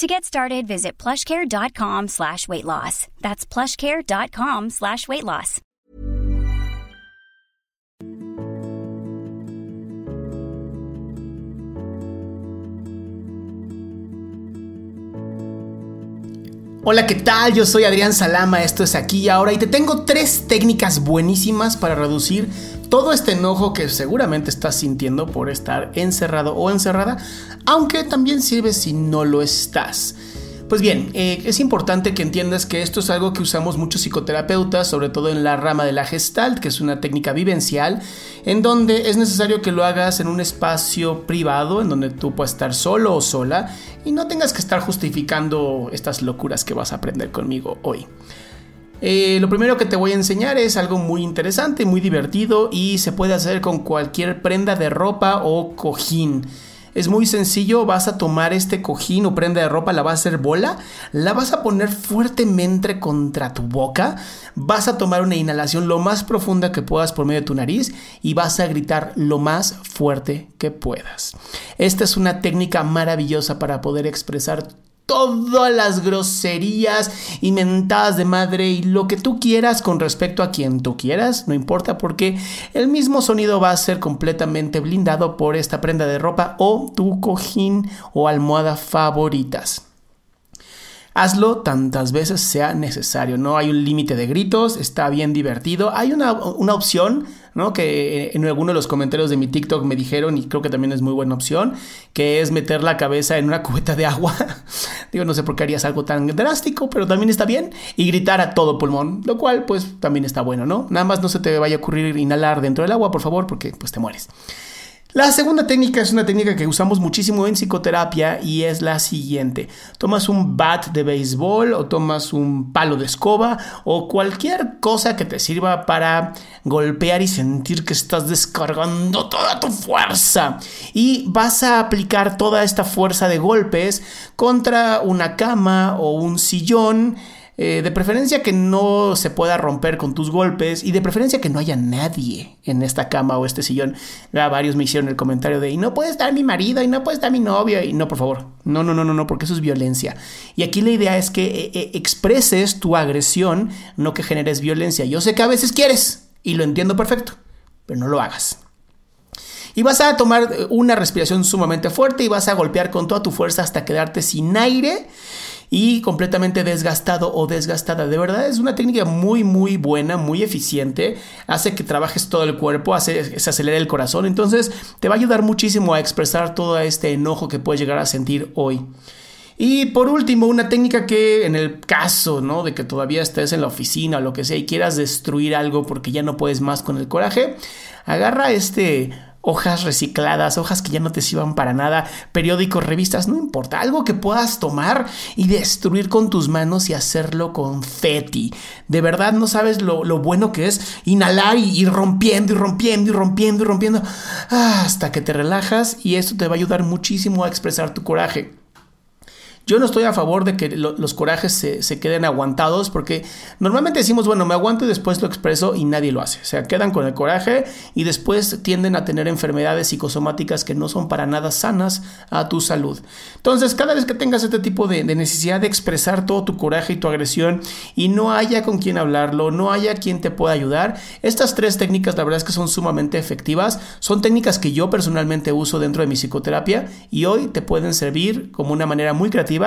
To get started, visit plushcare.com slash weight loss. That's plushcare.com slash weight loss. Hola, ¿qué tal? Yo soy Adrián Salama, esto es aquí y ahora y te tengo tres técnicas buenísimas para reducir todo este enojo que seguramente estás sintiendo por estar encerrado o encerrada, aunque también sirve si no lo estás. Pues bien, eh, es importante que entiendas que esto es algo que usamos muchos psicoterapeutas, sobre todo en la rama de la gestalt, que es una técnica vivencial, en donde es necesario que lo hagas en un espacio privado, en donde tú puedas estar solo o sola y no tengas que estar justificando estas locuras que vas a aprender conmigo hoy. Eh, lo primero que te voy a enseñar es algo muy interesante, muy divertido y se puede hacer con cualquier prenda de ropa o cojín. Es muy sencillo, vas a tomar este cojín o prenda de ropa, la vas a hacer bola, la vas a poner fuertemente contra tu boca, vas a tomar una inhalación lo más profunda que puedas por medio de tu nariz y vas a gritar lo más fuerte que puedas. Esta es una técnica maravillosa para poder expresar todas las groserías y mentadas de madre y lo que tú quieras con respecto a quien tú quieras, no importa porque el mismo sonido va a ser completamente blindado por esta prenda de ropa o tu cojín o almohada favoritas. Hazlo tantas veces sea necesario, no hay un límite de gritos, está bien divertido. Hay una, opción, ¿no? Que en alguno de los comentarios de mi TikTok me dijeron, y creo que también es muy buena opción, que es meter la cabeza en una cubeta de agua. Digo, no sé por qué harías algo tan drástico, pero también está bien. Y gritar a todo pulmón, lo cual pues también está bueno, ¿no? Nada más no se te vaya a ocurrir inhalar dentro del agua, por favor, porque pues te mueres. La segunda técnica es una técnica que usamos muchísimo en psicoterapia y es la siguiente. Tomas un bat de béisbol o tomas un palo de escoba o cualquier cosa que te sirva para golpear y sentir que estás descargando toda tu fuerza. Y vas a aplicar toda esta fuerza de golpes contra una cama o un sillón eh, de preferencia que no se pueda romper con tus golpes y de preferencia que no haya nadie en esta cama o este sillón. Ya varios me hicieron el comentario de, y no puede estar mi marido, y no puede estar mi novio, y no, por favor, no, no, no, no, no, porque eso es violencia. Y aquí la idea es que eh, eh, expreses tu agresión, no que generes violencia. Yo sé que a veces quieres, y lo entiendo perfecto, pero no lo hagas. Y vas a tomar una respiración sumamente fuerte y vas a golpear con toda tu fuerza hasta quedarte sin aire y completamente desgastado o desgastada. De verdad es una técnica muy muy buena, muy eficiente, hace que trabajes todo el cuerpo, hace se acelera el corazón, entonces te va a ayudar muchísimo a expresar todo este enojo que puedes llegar a sentir hoy. Y por último, una técnica que en el caso, ¿no? De que todavía estés en la oficina o lo que sea y quieras destruir algo porque ya no puedes más con el coraje, agarra este hojas recicladas, hojas que ya no te sirvan para nada, periódicos, revistas, no importa, algo que puedas tomar y destruir con tus manos y hacerlo con feti. De verdad no sabes lo, bueno que es inhalar y ir rompiendo y rompiendo y rompiendo y rompiendo hasta que te relajas y esto te va a ayudar muchísimo a expresar tu coraje. Yo no estoy a favor de que los corajes se, queden aguantados porque normalmente decimos, bueno, me aguanto y después lo expreso y nadie lo hace. O sea, quedan con el coraje y después tienden a tener enfermedades psicosomáticas que no son para nada sanas a tu salud. Entonces, cada vez que tengas este tipo de, de necesidad de expresar todo tu coraje y tu agresión y no haya con quien hablarlo, no haya quien te pueda ayudar, estas tres técnicas la verdad es que son sumamente efectivas. Son técnicas que yo personalmente uso dentro de mi psicoterapia y hoy te pueden servir como una manera muy creativa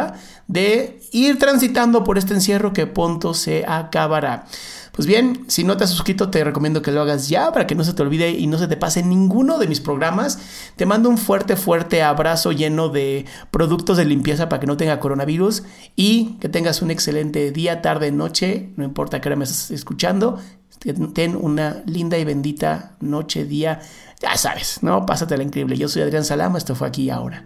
de ir transitando por este encierro que pronto se acabará. Pues bien, si no te has suscrito, te recomiendo que lo hagas ya para que no se te olvide y no se te pase ninguno de mis programas. Te mando un fuerte, fuerte abrazo lleno de productos de limpieza para que no tenga coronavirus y que tengas un excelente día, tarde, noche, no importa qué hora me estás escuchando. Ten una linda y bendita noche, día, ya sabes, ¿no? Pásatela increíble. Yo soy Adrián Salama, esto fue aquí ahora.